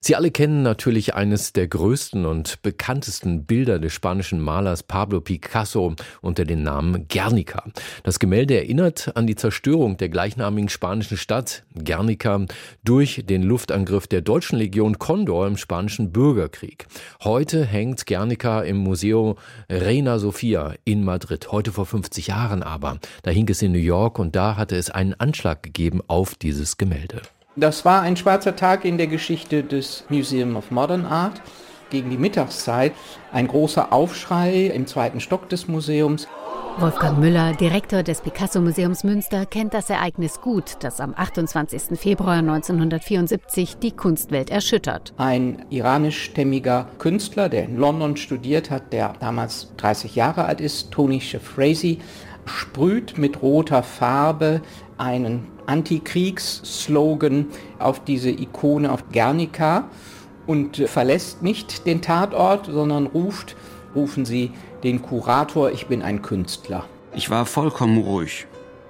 Sie alle kennen natürlich eines der größten und bekanntesten Bilder des spanischen Malers Pablo Picasso unter dem Namen Guernica. Das Gemälde erinnert an die Zerstörung der gleichnamigen spanischen Stadt Guernica durch den Luftangriff der deutschen Legion Condor im spanischen Bürgerkrieg. Heute hängt Guernica im Museo Reina Sofia in Madrid. Heute vor 50 Jahren aber. Da hing es in New York und da hatte es einen Anschlag gegeben auf dieses Gemälde. Das war ein schwarzer Tag in der Geschichte des Museum of Modern Art. Gegen die Mittagszeit ein großer Aufschrei im zweiten Stock des Museums. Wolfgang Müller, Direktor des Picasso-Museums Münster, kennt das Ereignis gut, das am 28. Februar 1974 die Kunstwelt erschüttert. Ein iranischstämmiger Künstler, der in London studiert hat, der damals 30 Jahre alt ist, Tony Shafrazy, sprüht mit roter Farbe einen Antikriegsslogan auf diese Ikone auf Guernica und verlässt nicht den Tatort, sondern ruft, rufen Sie den Kurator, ich bin ein Künstler. Ich war vollkommen ruhig.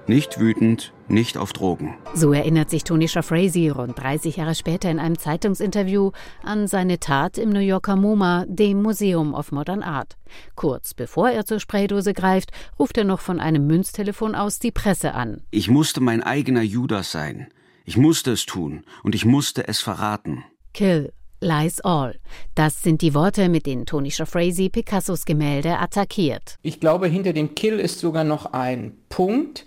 Nicht wütend, nicht auf Drogen. So erinnert sich Tony Shafrazy rund 30 Jahre später in einem Zeitungsinterview an seine Tat im New Yorker MoMA, dem Museum of Modern Art. Kurz bevor er zur Spraydose greift, ruft er noch von einem Münztelefon aus die Presse an. Ich musste mein eigener Judas sein. Ich musste es tun und ich musste es verraten. Kill, Lies All. Das sind die Worte, mit denen Tony Shafrazy Picassos Gemälde attackiert. Ich glaube, hinter dem Kill ist sogar noch ein Punkt,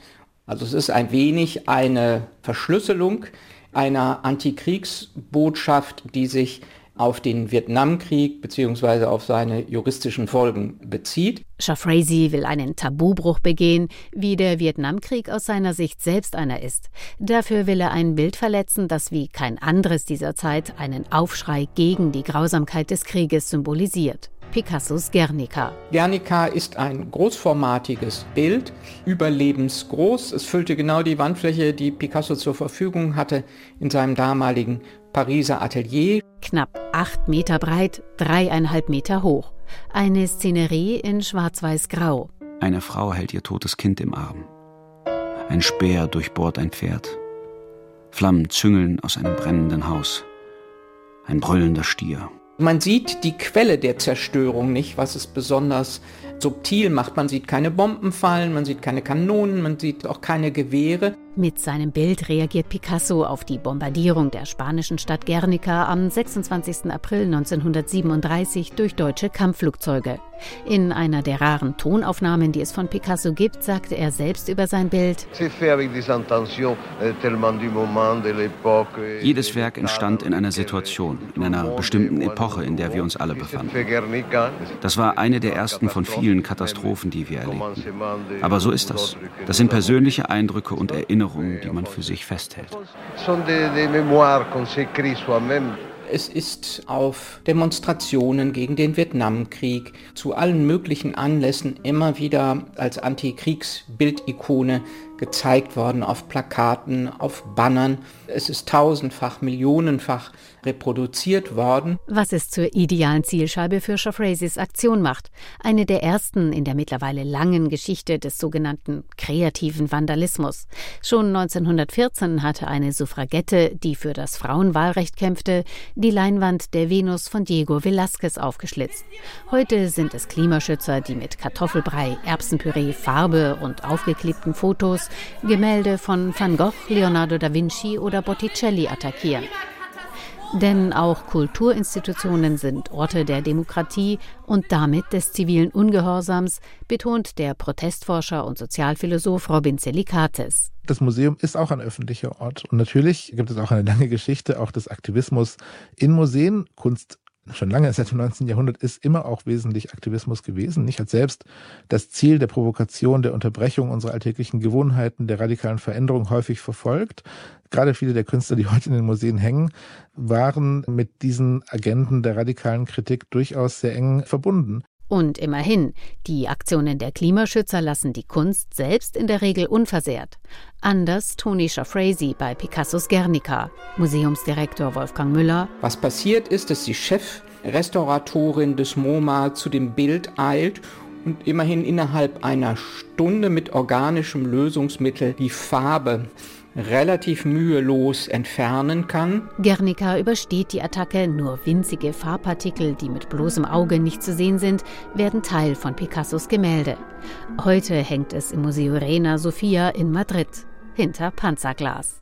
also es ist ein wenig eine Verschlüsselung einer Antikriegsbotschaft, die sich auf den Vietnamkrieg bzw. auf seine juristischen Folgen bezieht. Shafrazy will einen Tabubruch begehen, wie der Vietnamkrieg aus seiner Sicht selbst einer ist. Dafür will er ein Bild verletzen, das wie kein anderes dieser Zeit einen Aufschrei gegen die Grausamkeit des Krieges symbolisiert. Picassos Guernica. Guernica ist ein großformatiges Bild, überlebensgroß. Es füllte genau die Wandfläche, die Picasso zur Verfügung hatte in seinem damaligen Pariser Atelier. Knapp acht Meter breit, dreieinhalb Meter hoch. Eine Szenerie in schwarz-weiß-grau. Eine Frau hält ihr totes Kind im Arm. Ein Speer durchbohrt ein Pferd. Flammen züngeln aus einem brennenden Haus. Ein brüllender Stier. Man sieht die Quelle der Zerstörung nicht, was es besonders subtil macht. Man sieht keine Bomben fallen, man sieht keine Kanonen, man sieht auch keine Gewehre. Mit seinem Bild reagiert Picasso auf die Bombardierung der spanischen Stadt Guernica am 26. April 1937 durch deutsche Kampfflugzeuge. In einer der raren Tonaufnahmen, die es von Picasso gibt, sagte er selbst über sein Bild. Jedes Werk entstand in einer Situation, in einer bestimmten Epoche, in der wir uns alle befanden. Das war eine der ersten von vielen Katastrophen, die wir erlebten. Aber so ist das. Das sind persönliche Eindrücke und Erinnerungen Erinnerungen, die man für sich festhält. Es ist auf Demonstrationen gegen den Vietnamkrieg zu allen möglichen Anlässen immer wieder als Antikriegsbildikone gezeigt worden, auf Plakaten, auf Bannern. Es ist tausendfach, millionenfach reproduziert worden. Was es zur idealen Zielscheibe für Shafrazys Aktion macht. Eine der ersten in der mittlerweile langen Geschichte des sogenannten kreativen Vandalismus. Schon 1914 hatte eine Suffragette, die für das Frauenwahlrecht kämpfte, die Leinwand der Venus von Diego Velázquez aufgeschlitzt. Heute sind es Klimaschützer, die mit Kartoffelbrei, Erbsenpüree, Farbe und aufgeklebten Fotos Gemälde von Van Gogh, Leonardo da Vinci oder Botticelli attackieren. Denn auch Kulturinstitutionen sind Orte der Demokratie und damit des zivilen Ungehorsams, betont der Protestforscher und Sozialphilosoph Robin Zelikates. Das Museum ist auch ein öffentlicher Ort. Und natürlich gibt es auch eine lange Geschichte auch des Aktivismus in Museen. Kunst schon lange seit dem 19. Jahrhundert ist immer auch wesentlich Aktivismus gewesen. Nicht hat selbst das Ziel der Provokation, der Unterbrechung unserer alltäglichen Gewohnheiten, der radikalen Veränderung häufig verfolgt. Gerade viele der Künstler, die heute in den Museen hängen, waren mit diesen Agenten der radikalen Kritik durchaus sehr eng verbunden. Und immerhin, die Aktionen der Klimaschützer lassen die Kunst selbst in der Regel unversehrt. Anders Tony Shafrazy bei Picassos Guernica, Museumsdirektor Wolfgang Müller. Was passiert ist, dass die Chefrestauratorin des MoMA zu dem Bild eilt und immerhin innerhalb einer Stunde mit organischem Lösungsmittel die Farbe relativ mühelos entfernen kann. Guernica übersteht die Attacke, nur winzige Farbpartikel, die mit bloßem Auge nicht zu sehen sind, werden Teil von Picassos Gemälde. Heute hängt es im Museo Reina Sofia in Madrid hinter Panzerglas.